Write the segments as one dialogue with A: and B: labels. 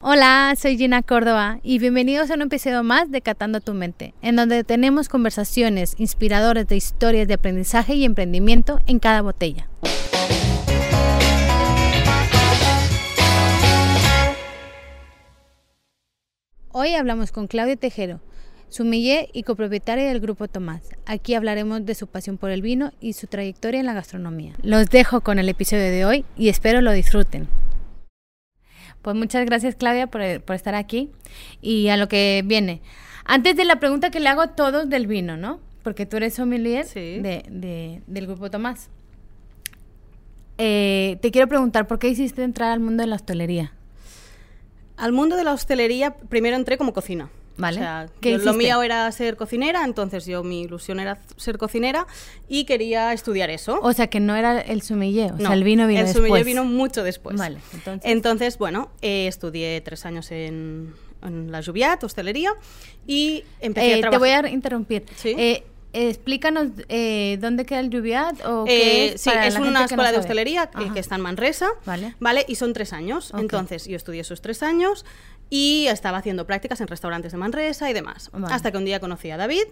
A: Hola, soy Gina Córdoba y bienvenidos a un episodio más de Catando tu Mente, en donde tenemos conversaciones inspiradoras de historias de aprendizaje y emprendimiento en cada botella. Hoy hablamos con Claudia Tejero, sumiller y copropietaria del Grupo Tomás. Aquí hablaremos de su pasión por el vino y su trayectoria en la gastronomía. Los dejo con el episodio de hoy y espero lo disfruten. Pues muchas gracias Claudia por, estar aquí y a lo que viene. Antes de la pregunta que le hago a todos del vino, ¿no? Porque tú eres sommelier de, del grupo Tomás. Eh, te quiero preguntar, ¿por qué hiciste entrar al mundo de la hostelería?
B: Al mundo de la hostelería primero entré como cocina. Vale. O sea, lo mío era ser cocinera, entonces yo mi ilusión era ser cocinera y quería estudiar eso.
A: O sea, que no era el sumiller, o sea, el vino vino
B: el
A: después. El
B: sumiller vino mucho después. Vale, entonces... Entonces, bueno, eh, estudié tres años en, la Jubiat, hostelería, y empecé a
A: eh,
B: trabajar...
A: Te voy a interrumpir. ¿Sí? Eh, explícanos eh, dónde queda el Lluviat o qué
B: es Sí, es una escuela de hostelería que, está en Manresa, vale. ¿vale? Y son tres años. Entonces, yo estudié esos tres años y estaba haciendo prácticas en restaurantes de Manresa y demás. Hasta que un día conocí a David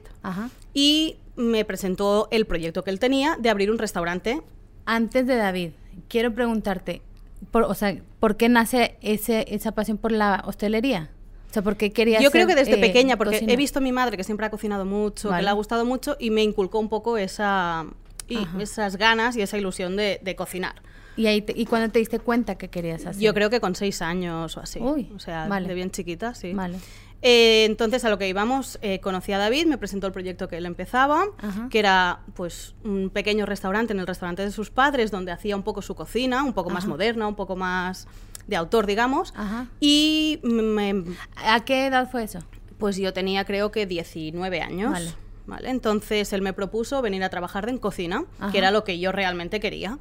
B: y me presentó el proyecto que él tenía de abrir un restaurante.
A: Antes de David, quiero preguntarte, por, o sea, ¿por qué nace ese, esa pasión por la hostelería? O sea, porque quería
B: Yo creo que desde eh, pequeña, porque he visto a mi madre que siempre ha cocinado mucho, que le ha gustado mucho y me inculcó un poco esa, y esas ganas y esa ilusión de, de cocinar.
A: ¿Y, ahí ¿Y cuándo te diste cuenta que querías hacer?
B: Yo creo que con seis años o así. Uy, o sea, de bien chiquita, sí. Vale. Eh, entonces, a lo que íbamos, eh, conocí a David, me presentó el proyecto que él empezaba, que era pues un pequeño restaurante en el restaurante de sus padres, donde hacía un poco su cocina, un poco más moderna, un poco más de autor, digamos. Y me,
A: ¿A qué edad fue eso?
B: Pues yo tenía creo que 19 años. Vale. ¿vale? Entonces él me propuso venir a trabajar en cocina, que era lo que yo realmente quería.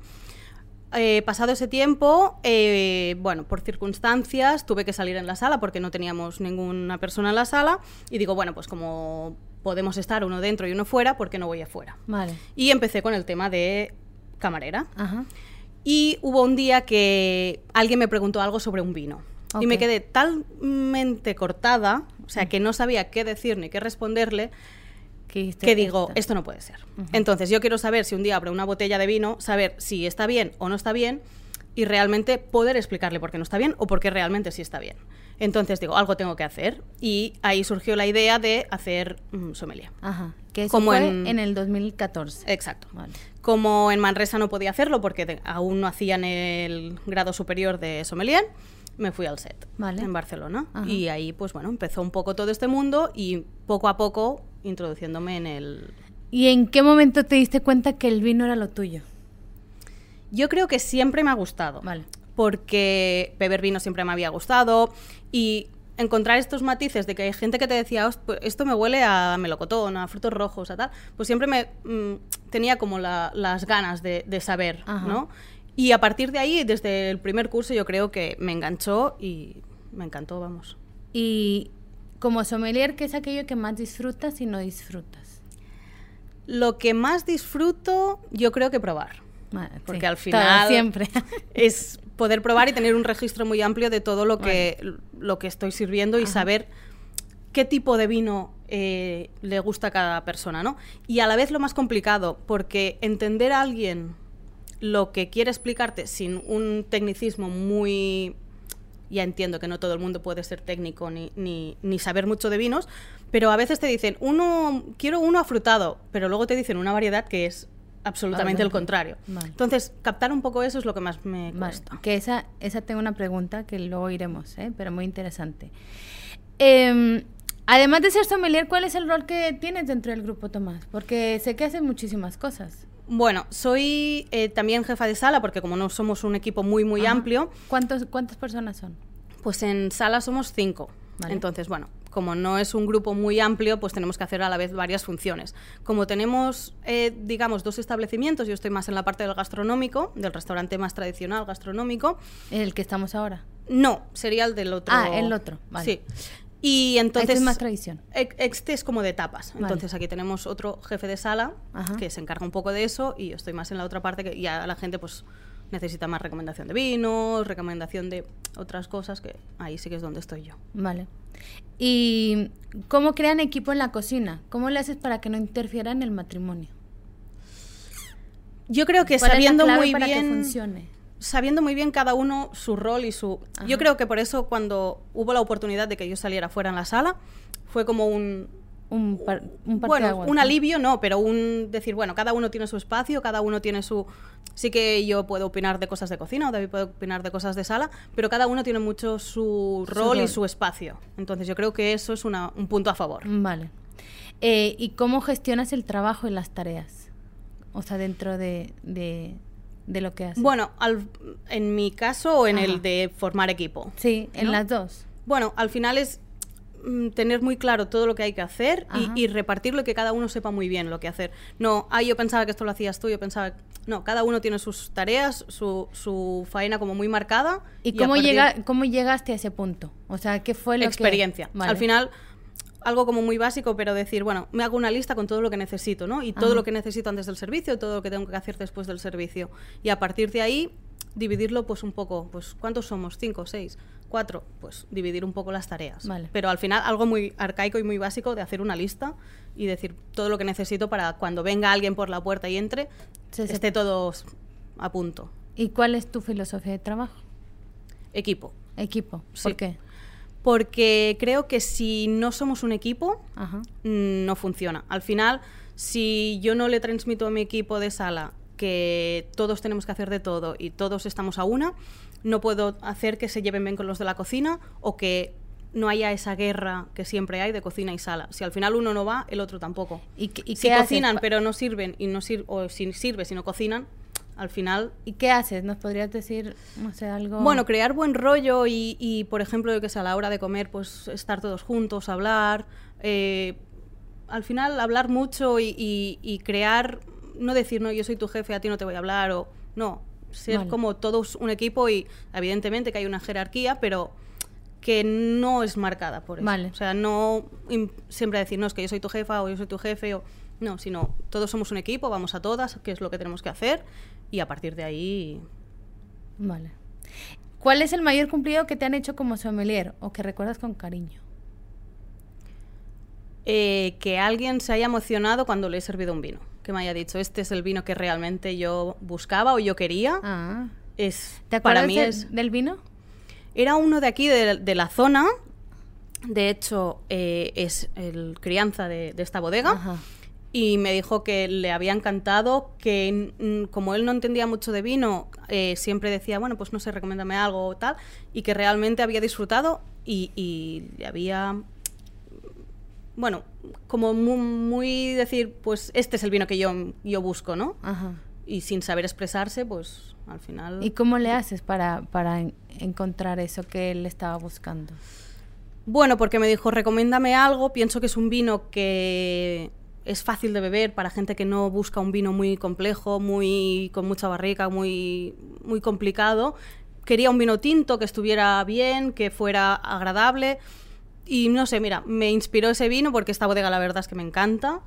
B: Eh, pasado ese tiempo, eh, bueno, por circunstancias tuve que salir en la sala porque no teníamos ninguna persona en la sala y digo, bueno, pues como podemos estar uno dentro y uno fuera, ¿por qué no voy afuera? Vale. Y empecé con el tema de camarera. Ajá. Y hubo un día que alguien me preguntó algo sobre un vino. Y me quedé talmente cortada, o sea, que no sabía qué decir ni qué responderle, que digo, esto. no puede ser. Entonces, yo quiero saber si un día abro una botella de vino, saber si está bien o no está bien y realmente poder explicarle por qué no está bien o por qué realmente sí está bien. Entonces digo, algo tengo que hacer y ahí surgió la idea de hacer sommelier.
A: Ajá. Que eso Como fue en... el 2014.
B: Exacto. Como en Manresa no podía hacerlo porque aún no hacían el grado superior de sommelier, me fui al set en Barcelona. Y ahí, pues bueno, empezó un poco todo este mundo y poco a poco introduciéndome en el...
A: ¿Y en qué momento te diste cuenta que el vino era lo tuyo?
B: Yo creo que siempre me ha gustado. Vale. Porque beber vino siempre me había gustado y encontrar estos matices de que hay gente que te decía, pues esto me huele a melocotón, a frutos rojos, a tal, pues siempre me mm, tenía como las ganas de, saber, ¿no? Y a partir de ahí, desde el primer curso, yo creo que me enganchó y me encantó, vamos.
A: Y como sommelier, ¿qué es aquello que más disfrutas y no disfrutas?
B: Lo que más disfruto, yo creo que probar. porque al final
A: siempre.
B: es poder probar y tener un registro muy amplio de todo lo que, lo que estoy sirviendo y saber qué tipo de vino eh, le gusta a cada persona, ¿no? Y a la vez lo más complicado, porque entender a alguien lo que quiere explicarte sin un tecnicismo muy... Ya entiendo que no todo el mundo puede ser técnico ni, ni, saber mucho de vinos, pero a veces te dicen, uno, quiero uno afrutado, pero luego te dicen una variedad que es absolutamente el contrario. Entonces, captar un poco eso es lo que más me cuesta.
A: Que esa, esa tengo una pregunta que luego iremos, ¿eh? pero muy interesante. Em, además de ser sommelier, ¿cuál es el rol que tienes dentro del grupo Tomás? Porque sé que haces muchísimas cosas.
B: Bueno, soy eh, también jefa de sala porque como no somos un equipo muy, muy amplio.
A: ¿Cuántos, ¿Cuántas personas son?
B: Pues en sala somos cinco. Entonces, bueno, como no es un grupo muy amplio, pues tenemos que hacer a la vez varias funciones. Como tenemos, eh, digamos, dos establecimientos, yo estoy más en la parte del gastronómico, del restaurante más tradicional gastronómico.
A: ¿El que estamos ahora?
B: No, sería el del otro.
A: Ah, el otro, vale.
B: Sí. Y entonces...
A: Este es más tradición.
B: Este es como de tapas. Entonces aquí tenemos otro jefe de sala que se encarga un poco de eso y yo estoy más en la otra parte que ya la gente pues necesita más recomendación de vinos, recomendación de otras cosas, que ahí sí que es donde estoy yo.
A: Vale. ¿Y cómo crean equipo en la cocina? ¿Cómo le haces para que no interfiera en el matrimonio?
B: Yo creo que sabiendo muy bien sabiendo muy bien cada uno su rol y su Yo creo que por eso cuando hubo la oportunidad de que yo saliera fuera en la sala fue como un
A: un,
B: bueno, un alivio no, pero un decir, bueno, cada uno tiene su espacio, cada uno tiene su... Sí que yo puedo opinar de cosas de cocina o David puede opinar de cosas de sala, pero cada uno tiene mucho su rol, y su espacio. Entonces yo creo que eso es un punto a favor.
A: Vale. Eh, ¿Y cómo gestionas el trabajo y las tareas? O sea, dentro de, de, lo que haces.
B: Bueno, en mi caso o en el de formar equipo.
A: Sí, en las dos.
B: Bueno, al final es Mm, tener muy claro todo lo que hay que hacer y, repartirlo y que cada uno sepa muy bien lo que hacer. No, ah, yo pensaba que esto lo hacías tú, yo pensaba... No, cada uno tiene sus tareas, su, su faena como muy marcada.
A: ¿Y, cómo, llega, cómo llegaste a ese punto? O sea, ¿qué fue lo
B: Experiencia. Al final algo como muy básico, pero decir, bueno, me hago una lista con todo lo que necesito, ¿no? Y todo lo que necesito antes del servicio, todo lo que tengo que hacer después del servicio. Y a partir de ahí, dividirlo pues un poco, pues ¿cuántos somos? ¿Cinco, seis? cuatro, pues dividir un poco las tareas. Pero al final algo muy arcaico y muy básico de hacer una lista y decir todo lo que necesito para cuando venga alguien por la puerta y entre, esté todo a punto.
A: ¿Y cuál es tu filosofía de trabajo?
B: Equipo.
A: Equipo. ¿Por qué?
B: Porque creo que si no somos un equipo, no funciona. Al final, si yo no le transmito a mi equipo de sala que todos tenemos que hacer de todo y todos estamos a una, no puedo hacer que se lleven bien con los de la cocina o que no haya esa guerra que siempre hay de cocina y sala. Si al final uno no va, el otro tampoco.
A: ¿Y, y
B: si cocinan pero no sirven y no o si sirve si no cocinan, al final.
A: ¿Y qué haces? ¿Nos podrías decir, no sé, algo?
B: Bueno, crear buen rollo y, por ejemplo, que sea a la hora de comer, pues estar todos juntos, hablar. Eh, al final, hablar mucho y, y, crear, no decir, no, yo soy tu jefe, a ti no te voy a hablar, o no, ser como todos un equipo y evidentemente que hay una jerarquía, pero que no es marcada por eso. O sea, no siempre decir, no, es que yo soy tu jefa o yo soy tu jefe, o no, sino todos somos un equipo, vamos a todas, qué es lo que tenemos que hacer y a partir de ahí...
A: Vale. ¿Cuál es el mayor cumplido que te han hecho como sommelier o que recuerdas con cariño?
B: Eh, que alguien se haya emocionado cuando le he servido un vino que me haya dicho, este es el vino que realmente yo buscaba o yo quería. Ah. Es,
A: ¿Te acuerdas para mí es, del vino?
B: Era uno de aquí, de, la zona. De hecho, eh, es el crianza de, esta bodega. Y me dijo que le había encantado, que como él no entendía mucho de vino, eh, siempre decía, bueno, pues no sé, recomiéndame algo o tal, y que realmente había disfrutado y, y le había bueno, como muy, decir, pues este es el vino que yo, yo busco, ¿no? Ajá. Y sin saber expresarse, pues al final...
A: ¿Y cómo le haces para, para encontrar eso que él estaba buscando?
B: Bueno, porque me dijo, recomiéndame algo, pienso que es un vino que es fácil de beber para gente que no busca un vino muy complejo, muy con mucha barrica, muy, muy complicado. Quería un vino tinto que estuviera bien, que fuera agradable y no sé, mira, me inspiró ese vino porque esta bodega la verdad es que me encanta.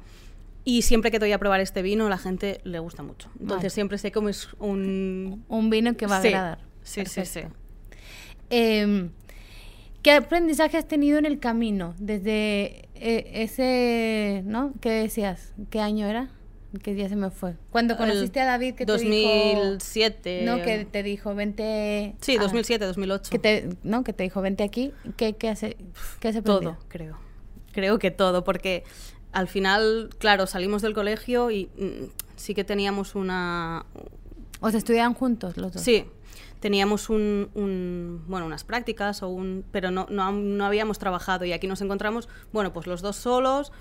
B: Y siempre que doy a probar este vino, la gente le gusta mucho. Entonces siempre sé cómo es un...
A: Un vino que va a agradar.
B: Sí, sí, sí.
A: Em, ¿Qué aprendizaje has tenido en el camino? Desde eh, ese, ¿no? ¿Qué decías? ¿Qué año era? ¿Qué día se me fue? Cuando conociste a David, que
B: 2007.
A: te dijo... No, que te dijo, vente...
B: Sí, 2007, 2008.
A: Que te, no, que te dijo, vente aquí. ¿Qué, qué hace? ¿Qué hace
B: Todo, creo. Creo que todo, porque al final, claro, salimos del colegio y mm, sí que teníamos una...
A: ¿O sea, estudiaban juntos los dos?
B: Sí, teníamos un, bueno, unas prácticas, o un, pero no, no, no habíamos trabajado y aquí nos encontramos, bueno, pues los dos solos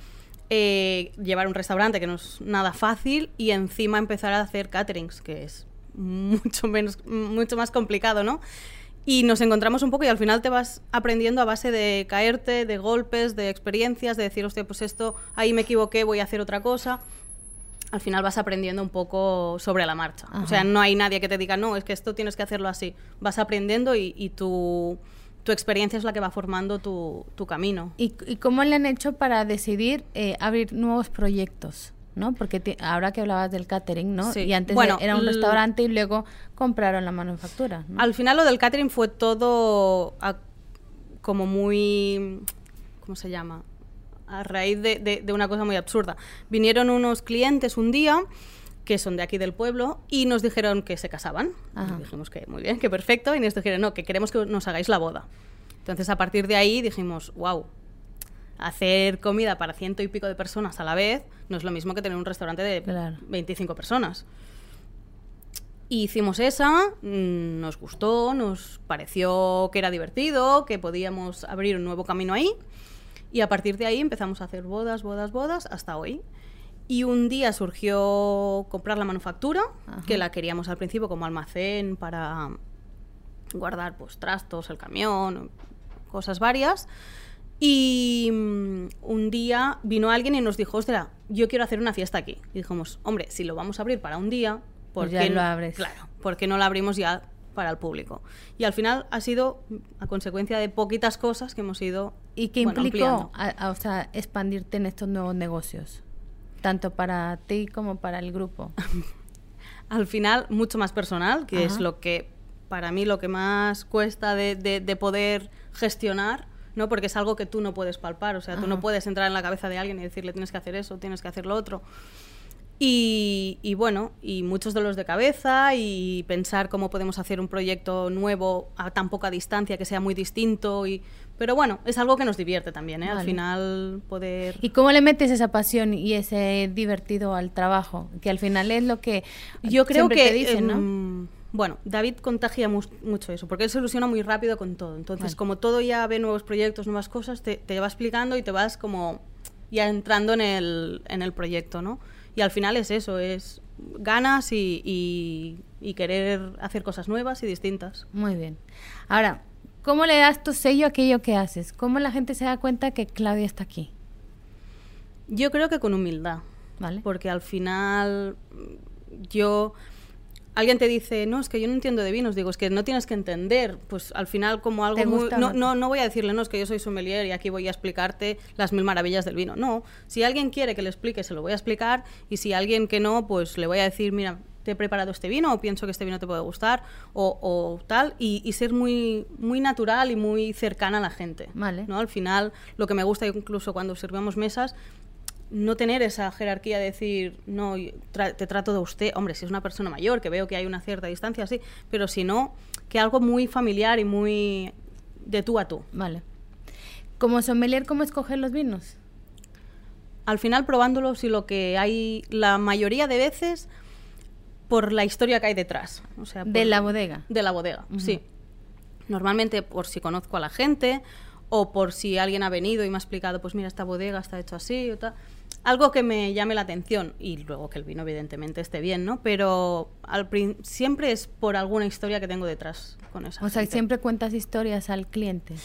B: eh, llevar un restaurante, que no es nada fácil, y encima empezar a hacer caterings, que es mucho, menos, mucho más complicado, ¿no? Y nos encontramos un poco y al final te vas aprendiendo a base de caerte, de golpes, de experiencias, de decir, hostia, pues esto, ahí me equivoqué, voy a hacer otra cosa. Al final vas aprendiendo un poco sobre la marcha. O sea, no hay nadie que te diga, no, es que esto tienes que hacerlo así. Vas aprendiendo y, y tú tu experiencia es la que va formando tu, camino.
A: ¿Y, cómo le han hecho para decidir eh, abrir nuevos proyectos? ¿no? Porque ahora que hablabas del catering, ¿no? Sí. Y antes bueno, era un restaurante y luego compraron la manufactura.
B: Al final lo del catering fue todo como muy... ¿Cómo se llama? A raíz de, una cosa muy absurda. Vinieron unos clientes un día que son de aquí del pueblo, y nos dijeron que se casaban. dijimos que muy bien, que perfecto, y nos dijeron, no, que queremos que nos hagáis la boda. Entonces, a partir de ahí dijimos, wow, hacer comida para ciento y pico de personas a la vez no es lo mismo que tener un restaurante de 25 personas. hicimos esa, mm, nos gustó, nos pareció que era divertido, que podíamos abrir un nuevo camino ahí. Y a partir de ahí empezamos a hacer bodas, bodas, bodas, hasta hoy. Y un día surgió comprar la manufactura, que la queríamos al principio como almacén para guardar pues, trastos, el camión, cosas varias. Y mm, un día vino alguien y nos dijo, ostras, yo quiero hacer una fiesta aquí. Y dijimos, hombre, si lo vamos a abrir para un día,
A: ¿por pues qué lo abres?
B: Claro, ¿por qué no lo abrimos ya para el público? Y al final ha sido a consecuencia de poquitas cosas que hemos ido
A: ¿Y qué implicó o sea, expandirte en estos nuevos negocios? Tanto para ti como para el grupo.
B: al final, mucho más personal, que es lo que, para mí, lo que más cuesta de, de poder gestionar ¿no? Porque es algo que tú no puedes palpar, o sea, tú no puedes entrar en la cabeza de alguien y decirle tienes que hacer eso, tienes que hacer lo otro. Y, bueno, y muchos de los de cabeza y pensar cómo podemos hacer un proyecto nuevo a tan poca distancia que sea muy distinto y pero bueno, es algo que nos divierte también, ¿eh? Al final poder...
A: ¿Y cómo le metes esa pasión y ese divertido al trabajo? Que al final es lo que yo creo que te dicen, ¿no?
B: Em, bueno, David contagia mucho eso, porque él se ilusiona muy rápido con todo. Entonces, como todo ya ve nuevos proyectos, nuevas cosas, te, te, va explicando y te vas como ya entrando en el, en el proyecto, ¿no? Y al final es eso, es ganas y, y, querer hacer cosas nuevas y distintas.
A: Muy bien. Ahora, ¿cómo le das tu sello a aquello que haces? ¿Cómo la gente se da cuenta que Claudia está aquí?
B: Yo creo que con humildad, ¿vale? Porque al final yo alguien te dice, no, es que yo no entiendo de vinos, digo, es que no tienes que entender, pues al final como algo muy... No, no, no voy a decirle, no, es que yo soy sommelier y aquí voy a explicarte las mil maravillas del vino. No, si alguien quiere que le explique, se lo voy a explicar y si alguien que no, pues le voy a decir, mira, te he preparado este vino o pienso que este vino te puede gustar o, tal y, y, ser muy, muy natural y muy cercana a la gente.
A: Vale.
B: ¿no? Al final, lo que me gusta incluso cuando observamos mesas no tener esa jerarquía de decir, no, te trato de usted, hombre, si es una persona mayor, que veo que hay una cierta distancia, sí, pero si no, que algo muy familiar y muy de tú a tú.
A: Vale. Como sommelier, ¿cómo escoger los vinos?
B: Al final probándolos y lo que hay la mayoría de veces por la historia que hay detrás. O sea,
A: de la bodega.
B: De la bodega, sí. Normalmente por si conozco a la gente o por si alguien ha venido y me ha explicado, pues mira, esta bodega está hecho así o tal algo que me llame la atención y luego que el vino evidentemente esté bien, ¿no? Pero al siempre es por alguna historia que tengo detrás con esa.
A: O sea, siempre cuentas historias al cliente.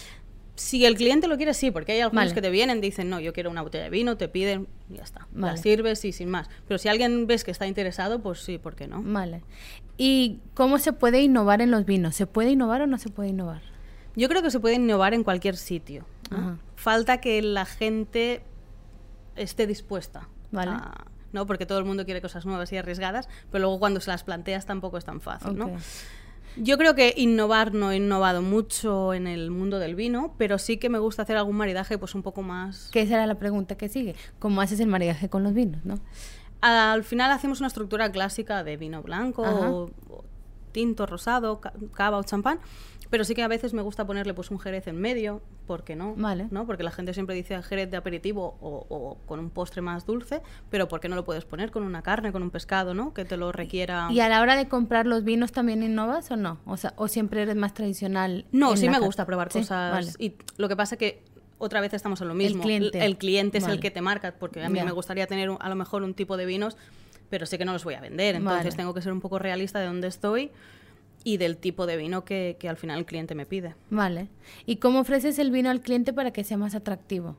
B: Si el cliente lo quiere, sí, porque hay algunos que te vienen, dicen, no, yo quiero una botella de vino, te piden, y ya está. La sirves y sin más. Pero si alguien ves que está interesado, pues sí, ¿por qué no?
A: Vale. ¿Y cómo se puede innovar en los vinos? ¿Se puede innovar o no se puede innovar?
B: Yo creo que se puede innovar en cualquier sitio. Falta que la gente esté dispuesta.
A: Vale.
B: ¿no? Porque todo el mundo quiere cosas nuevas y arriesgadas, pero luego cuando se las planteas tampoco es tan fácil, ¿no? Yo creo que innovar no he innovado mucho en el mundo del vino, pero sí que me gusta hacer algún maridaje pues un poco más...
A: ¿Qué será la pregunta que sigue? ¿Cómo haces el maridaje con los vinos, no?
B: Al final hacemos una estructura clásica de vino blanco, o, tinto, rosado, cava o champán, pero sí que a veces me gusta ponerle pues un jerez en medio, ¿por qué no?
A: Vale.
B: ¿no? Porque la gente siempre dice jerez de aperitivo o, con un postre más dulce, pero ¿por qué no lo puedes poner con una carne, con un pescado, ¿no? Que te lo requiera.
A: ¿Y a la hora de comprar los vinos también innovas o no? O sea, ¿o siempre eres más tradicional?
B: No, sí me gusta probar cosas. Y lo que pasa que otra vez estamos en lo mismo.
A: El cliente,
B: el cliente es el que te marca, porque a mí me gustaría tener a lo mejor un tipo de vinos, pero sé que no los voy a vender. Entonces tengo que ser un poco realista de dónde estoy y del tipo de vino que, al final el cliente me pide.
A: Vale. ¿Y cómo ofreces el vino al cliente para que sea más atractivo?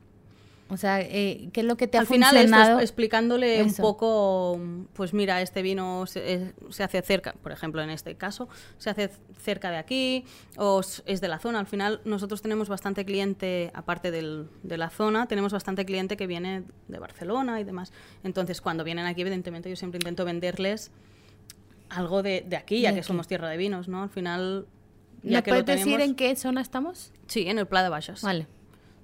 A: O sea, eh, ¿qué es lo que te ha
B: Al final
A: funcionado?
B: explicándole un poco, pues mira, este vino se, se, hace cerca, por ejemplo, en este caso, se hace cerca de aquí o es de la zona. Al final nosotros tenemos bastante cliente, aparte del, de la zona, tenemos bastante cliente que viene de Barcelona y demás. Entonces, cuando vienen aquí, evidentemente, yo siempre intento venderles algo de, de aquí, ya que somos tierra de vinos, ¿no? Al final...
A: Ya que puedes decir en qué zona estamos?
B: Sí, en el Pla de Baixas.
A: Vale.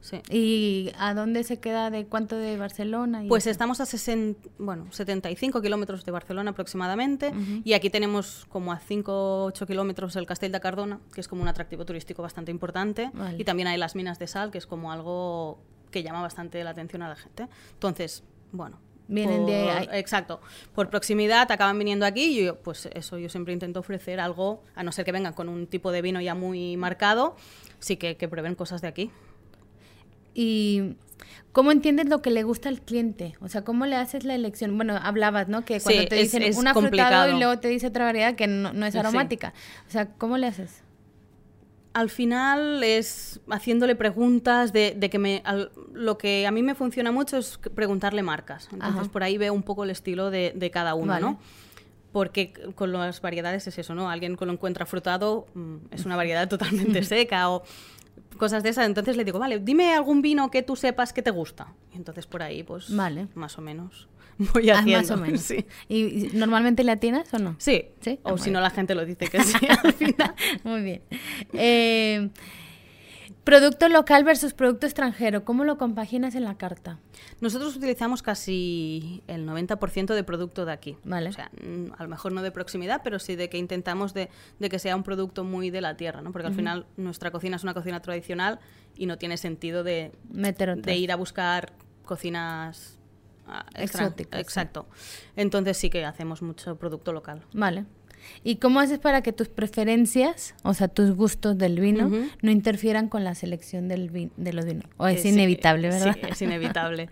A: Sí. ¿Y a dónde se queda de cuánto de Barcelona?
B: pues estamos a 60, bueno, 75 kilómetros de Barcelona aproximadamente y aquí tenemos como a 5 o 8 kilómetros el Castell de Cardona, que es como un atractivo turístico bastante importante y también hay las minas de sal, que es como algo que llama bastante la atención a la gente. Entonces, bueno,
A: Vienen de ahí.
B: Exacto. Por proximidad acaban viniendo aquí y yo, pues eso, yo siempre intento ofrecer algo, a no ser que vengan con un tipo de vino ya muy marcado, sí que, que prueben cosas de aquí.
A: ¿Y cómo entiendes lo que le gusta al cliente? O sea, ¿cómo le haces la elección? Bueno, hablabas, ¿no? Que cuando te dicen es, una y luego te dice otra variedad que no, es aromática. O sea, ¿cómo le haces?
B: Al final es haciéndole preguntas de, de que me lo que a mí me funciona mucho es preguntarle marcas entonces por ahí veo un poco el estilo de, de cada uno no porque con las variedades es eso no alguien que lo encuentra frutado mm, es una variedad totalmente seca o cosas de esas. Entonces le digo, vale, dime algún vino que tú sepas que te gusta. Y entonces por ahí, pues,
A: vale.
B: más o menos voy haciendo. Ah, más o menos.
A: Sí. ¿Y normalmente le atinas o no?
B: Sí. ¿Sí? O ah, si no, la gente lo dice que sí al final.
A: Muy bien. Eh, Producto local versus producto extranjero, ¿cómo lo compaginas en la carta?
B: Nosotros utilizamos casi el 90% de producto de aquí.
A: Vale.
B: O sea, a lo mejor no de proximidad, pero sí de que intentamos de, que sea un producto muy de la tierra, ¿no? Porque al final nuestra cocina es una cocina tradicional y no tiene sentido de, de ir a buscar cocinas
A: exóticas.
B: Exacto. Entonces sí que hacemos mucho producto local.
A: Vale. ¿Y cómo haces para que tus preferencias, o sea, tus gustos del vino, no interfieran con la selección del de los vinos? O es, inevitable, ¿verdad?
B: Sí, es inevitable.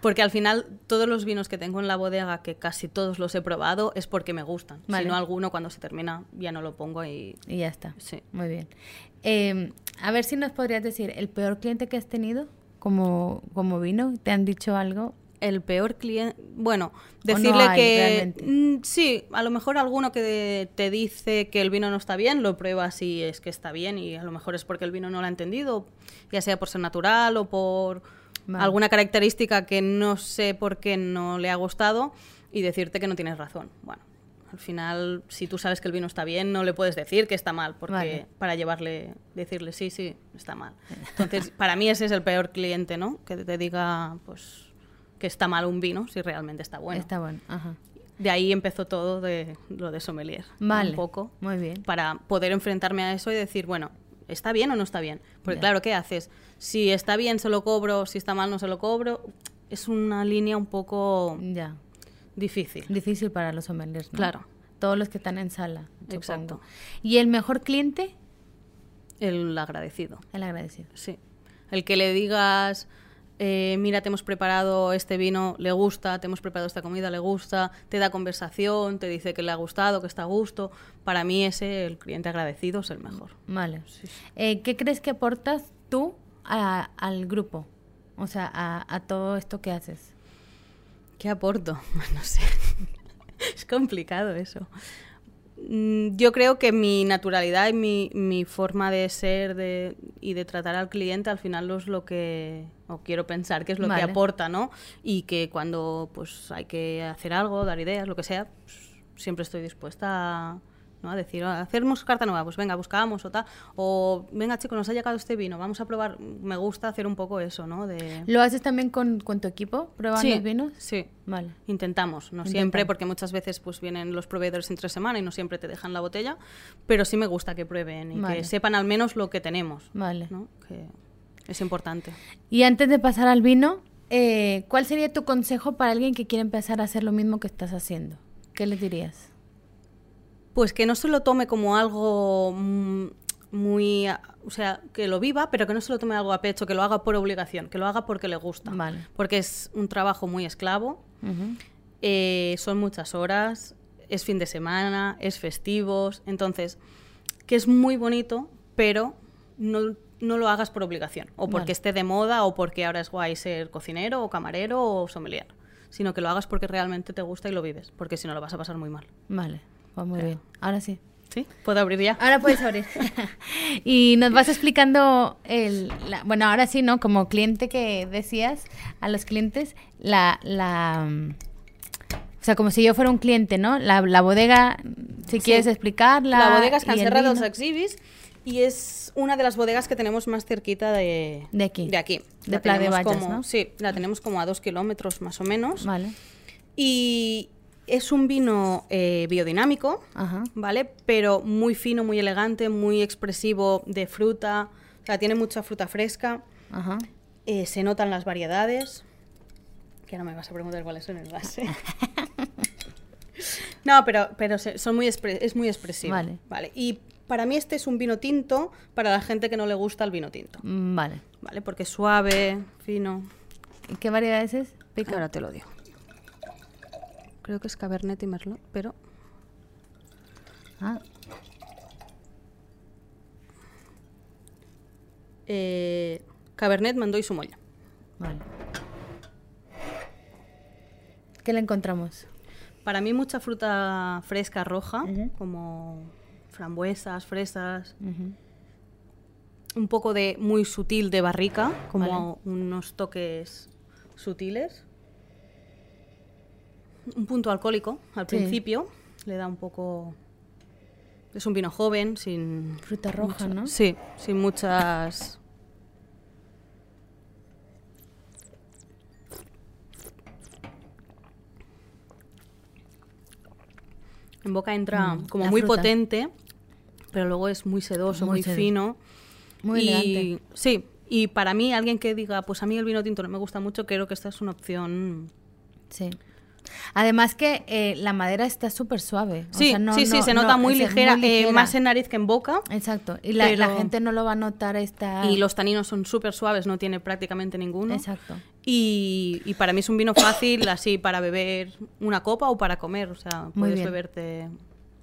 B: Porque al final todos los vinos que tengo en la bodega, que casi todos los he probado, es porque me gustan. Si no alguno, cuando se termina, ya no lo pongo y...
A: Y ya está.
B: Sí.
A: Muy bien. Em, a ver si nos podrías decir, ¿el peor cliente que has tenido como, como vino? ¿Te han dicho algo?
B: El peor cliente. Bueno, decirle que. Mm, sí, a lo mejor alguno que te dice que el vino no está bien, lo prueba si es que está bien y a lo mejor es porque el vino no lo ha entendido, ya sea por ser natural o por alguna característica que no sé por qué no le ha gustado y decirte que no tienes razón. Bueno. Al final, si tú sabes que el vino está bien, no le puedes decir que está mal, porque para llevarle, decirle sí, sí, está mal. Entonces, para mí ese es el peor cliente, ¿no? Que te diga, pues, que está mal un vino si realmente está bueno.
A: Está bueno, ajá.
B: De ahí empezó todo de lo de sommelier.
A: Vale.
B: Un poco.
A: Muy bien.
B: Para poder enfrentarme a eso y decir, bueno, ¿está bien o no está bien? Porque claro, ¿qué haces? Si está bien se lo cobro, si está mal no se lo cobro. Es una línea un poco
A: ya.
B: difícil.
A: Difícil para los sommeliers, ¿no?
B: Claro.
A: Todos los que están en sala.
B: Exacto.
A: ¿Y el mejor cliente?
B: El agradecido.
A: El agradecido.
B: Sí. El que le digas, eh, mira, te hemos preparado este vino, le gusta, te hemos preparado esta comida, le gusta, te da conversación, te dice que le ha gustado, que está a gusto. Para mí ese, el cliente agradecido, es el mejor.
A: Vale. Eh, ¿Qué crees que aportas tú al grupo? O sea, a, todo esto que haces.
B: ¿Qué aporto? No sé. es complicado eso. Mm, yo creo que mi naturalidad y mi, mi forma de ser de, y de tratar al cliente al final es lo que, o quiero pensar que es lo que aporta, ¿no? Y que cuando pues hay que hacer algo, dar ideas, lo que sea, pues, siempre estoy dispuesta a ¿no? A decir, ah, hacemos carta nueva, pues venga, buscamos o tal. O venga, chicos, nos ha llegado este vino, vamos a probar. Me gusta hacer un poco eso, ¿no? De...
A: ¿Lo haces también con, con tu equipo, probando los vinos?
B: Sí,
A: vale.
B: Intentamos, no siempre, porque muchas veces pues vienen los proveedores entre semana y no siempre te dejan la botella, pero sí me gusta que prueben y que sepan al menos lo que tenemos.
A: Vale.
B: ¿no? Que es importante.
A: Y antes de pasar al vino, eh, ¿cuál sería tu consejo para alguien que quiere empezar a hacer lo mismo que estás haciendo? ¿Qué le dirías?
B: Pues que no se lo tome como algo mm, muy, o sea, que lo viva, pero que no se lo tome algo a pecho, que lo haga por obligación, que lo haga porque le gusta.
A: Vale.
B: Porque es un trabajo muy esclavo, eh, son muchas horas, es fin de semana, es festivos, entonces, que es muy bonito, pero no no lo hagas por obligación, o porque
A: Vale.
B: esté de moda, o porque ahora es guay ser cocinero, o camarero, o sommelier, sino que lo hagas porque realmente te gusta y lo vives, porque si no lo vas a pasar muy mal.
A: Vale, pues muy bien. Ahora sí.
B: ¿Sí? ¿Puedo abrir ya?
A: Ahora puedes abrir. y nos vas explicando el, la- bueno, ahora sí, ¿no? Como cliente que decías a los clientes, la, la, mm, o sea, como si yo fuera un cliente, ¿no? La, la bodega, si quieres explicarla.
B: La bodega es Cancerra
A: vino.
B: Exhibis y es una de las bodegas que tenemos más cerquita de,
A: De aquí.
B: De aquí.
A: De
B: La
A: Pla de Vallas,
B: como-
A: ¿no?
B: Sí, la tenemos como a dos kilómetros más o menos.
A: Vale.
B: Y es un vino eh, biodinámico,
A: Ajá.
B: ¿vale? Pero muy fino, muy elegante, muy expresivo de fruta. O sea, tiene mucha fruta fresca.
A: Ajá.
B: eh, se notan las variedades. Que ahora me vas a preguntar cuáles son el base. no, pero, pero se- son muy es muy expresivo.
A: Vale.
B: Vale. Y para mí este es un vino tinto para la gente que no le gusta el vino tinto.
A: Mm, Vale.
B: ¿Vale? Porque es suave, fino.
A: ¿Y ¿Qué variedades es? Pica.
B: Ahora te lo digo. Creo que es Cabernet y Merlot, pero
A: Ah,
B: eh, Cabernet, Mandó y Sumolla.
A: vale. ¿Qué le encontramos?
B: Para mí mucha fruta fresca roja, como frambuesas, fresas, un poco de muy sutil de barrica, como
A: Vale.
B: unos toques sutiles. Un punto alcohólico al
A: Sí.
B: principio, le da un poco... Es un vino joven, sin...
A: Fruta roja, ¿no?
B: Sí, sin muchas... En boca entra
A: Mm,
B: como muy
A: fruta.
B: potente, pero luego es muy sedoso,
A: Muy
B: muy,
A: sedoso.
B: fino.
A: Muy
B: y,
A: elegante.
B: Sí, y para mí, alguien que diga, pues a mí el vino tinto no me gusta mucho, creo que esta es una opción.
A: Sí. Además que eh, la madera está súper suave. o
B: Sí,
A: sea, no-
B: sí, sí,
A: no-
B: se nota
A: no,
B: muy,
A: es
B: ligera,
A: muy
B: eh,
A: ligera.
B: más en nariz que en boca.
A: Exacto. Y la, gente no lo va a notar esta...
B: Y los taninos son súper suaves, no tiene prácticamente ninguno.
A: Exacto.
B: Y, y para mí es un vino fácil, así para beber una copa o para comer. O sea,
A: Muy
B: puedes
A: bien.
B: beberte.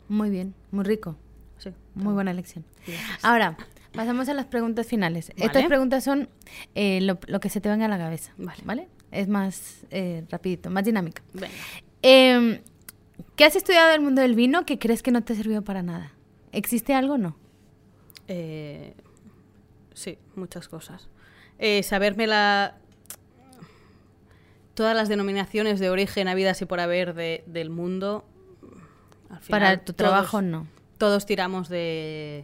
A: Muy bien, muy rico.
B: Sí.
A: Muy buena elección.
B: Gracias.
A: Ahora, pasamos a las preguntas finales.
B: Vale.
A: Estas preguntas son eh, lo, lo que se te venga a la cabeza.
B: Vale.
A: Es más eh, rapidito, más dinámica. Eh, ¿Qué has estudiado del mundo del vino que crees que no te ha servido para nada? ¿Existe algo o no?
B: Eh, sí, muchas cosas. Eh, saberme la... todas las denominaciones de origen habidas y por haber de- del mundo. al final
A: para tu
B: todos-
A: trabajo no.
B: Todos tiramos de,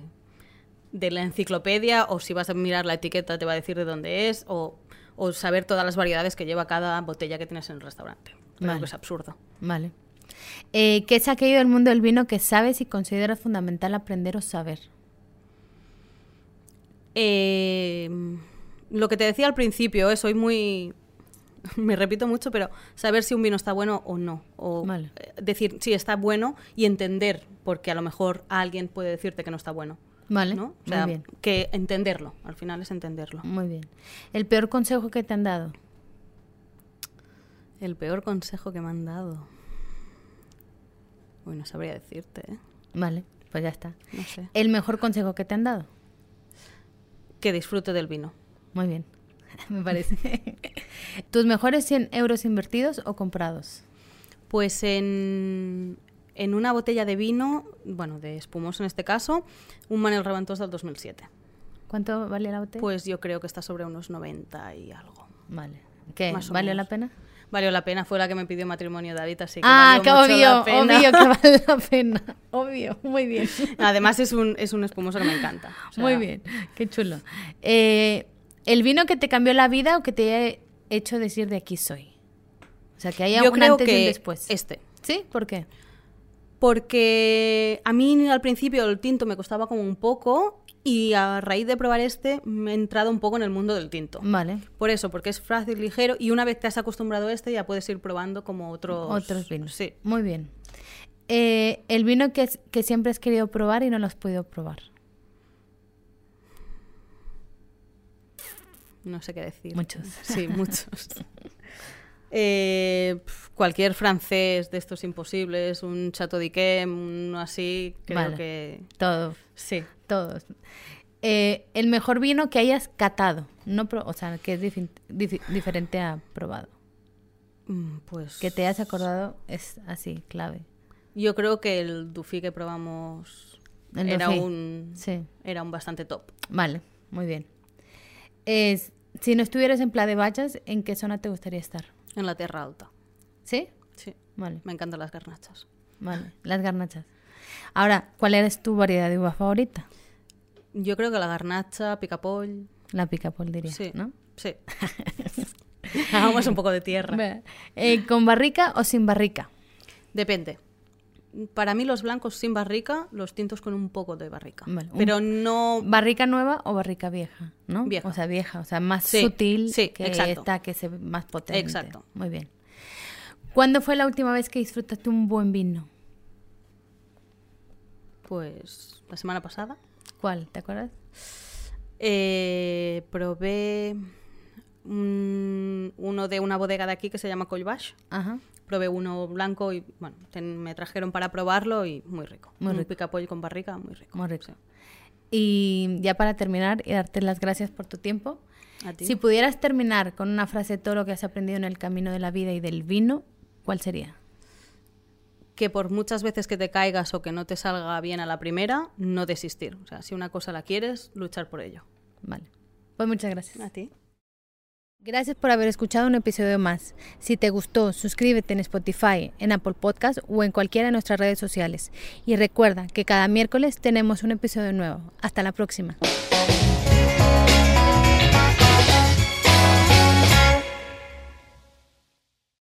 B: de la enciclopedia o si vas a mirar la etiqueta te va a decir de dónde es o, o saber todas las variedades que lleva cada botella que tienes en el restaurante. Creo
A: Vale.
B: que es absurdo.
A: Vale. Eh, ¿Qué es aquello del mundo del vino que sabes y consideras fundamental aprender o saber?
B: Eh, lo que te decía al principio, eh, soy muy... Me repito mucho, pero saber si un vino está bueno o no. O
A: Vale.
B: eh, decir si está bueno y entender, porque a lo mejor alguien puede decirte que no está bueno.
A: Vale,
B: ¿no? O
A: muy
B: sea,
A: bien.
B: que entenderlo, al final es entenderlo.
A: Muy bien. ¿El peor consejo que te han dado?
B: El peor consejo que me han dado. Uy, no sabría decirte, ¿eh?
A: Vale, pues ya está.
B: No sé.
A: ¿El mejor consejo que te han dado?
B: Que disfrute del vino.
A: Muy bien, me parece. ¿Tus mejores 100 euros invertidos o comprados?
B: Pues en, en una botella de vino, bueno, de espumoso en este caso, un Manel Reventós del 2007.
A: ¿Cuánto vale la botella?
B: Pues yo creo que está sobre unos 90 y algo.
A: vale. ¿Qué?
B: más o
A: ¿Valió
B: menos.
A: la pena?
B: Valió la pena, fue la que me pidió matrimonio David, así que
A: ah,
B: valió
A: que
B: mucho
A: obvio,
B: la pena.
A: obvio que vale la pena. Obvio, muy bien.
B: Además es un, es un espumoso que me encanta. o sea,
A: Muy bien, qué chulo. Eh, ¿El vino que te cambió la vida o que te haya hecho decir de aquí soy? O sea, que haya
B: Yo
A: un
B: creo
A: antes y un
B: que
A: después.
B: este.
A: ¿Sí? ¿Por qué?
B: Porque a mí al principio el tinto me costaba como un poco y a raíz de probar este me he entrado un poco en el mundo del tinto.
A: Vale.
B: Por eso, porque es fácil, ligero y una vez te has acostumbrado a este ya puedes ir probando como otros,
A: Otros vinos.
B: Sí.
A: Muy bien. Eh, el vino que, que siempre has querido probar y no lo has podido probar.
B: No sé qué decir.
A: Muchos.
B: Sí, muchos. Eh, cualquier francés de estos imposibles, un Chateau d'Yquem, uno así, creo
A: Vale.
B: que
A: Todos,
B: sí.
A: todos. Eh, el mejor vino que hayas catado, no o sea, que es diferente a probado.
B: Mm, pues...
A: Que te hayas acordado es así, clave.
B: Yo creo que el Dufi que probamos era un, era un bastante top.
A: Vale, muy bien. Es, si no estuvieras en Pla de Vallas, ¿en qué zona te gustaría estar?
B: En la Tierra Alta.
A: ¿Sí?
B: Sí. Vale. Me encantan las garnachas.
A: Vale, las garnachas. Ahora, ¿cuál es tu variedad de uva favorita?
B: Yo creo que la garnacha, picapol.
A: La picapol diría,
B: sí,
A: ¿no?
B: Sí. Hagamos un poco de tierra.
A: Eh, ¿Con barrica o sin barrica?
B: Depende. Para mí los blancos sin barrica, los tintos con un poco de barrica. pero no...
A: ¿Barrica nueva o barrica vieja? ¿no?
B: Vieja.
A: O sea, vieja, o sea, más sutil
B: que
A: esta, que se más potente.
B: Exacto.
A: Muy bien. ¿Cuándo fue la última vez que disfrutaste un buen vino?
B: Pues la semana pasada.
A: ¿Cuál? ¿Te acuerdas?
B: Eh, probé uno de una bodega de aquí que se llama Colbash.
A: Ajá.
B: Probé uno blanco y bueno, me trajeron para probarlo y muy rico. Muy un rico. picapollo con barrica, muy rico.
A: Muy rico. Y ya para terminar y darte las gracias por tu tiempo.
B: A ti.
A: Si pudieras terminar con una frase de todo lo que has aprendido en el camino de la vida y del vino, ¿cuál sería?
B: que por muchas veces que te caigas o que no te salga bien a la primera, no desistir. O sea, si una cosa la quieres, luchar por ello.
A: Vale. Pues muchas gracias.
B: A ti.
A: Gracias por haber escuchado un episodio más. Si te gustó, suscríbete en Spotify, en Apple Podcast o en cualquiera de nuestras redes sociales. Y recuerda que cada miércoles tenemos un episodio nuevo. Hasta la próxima.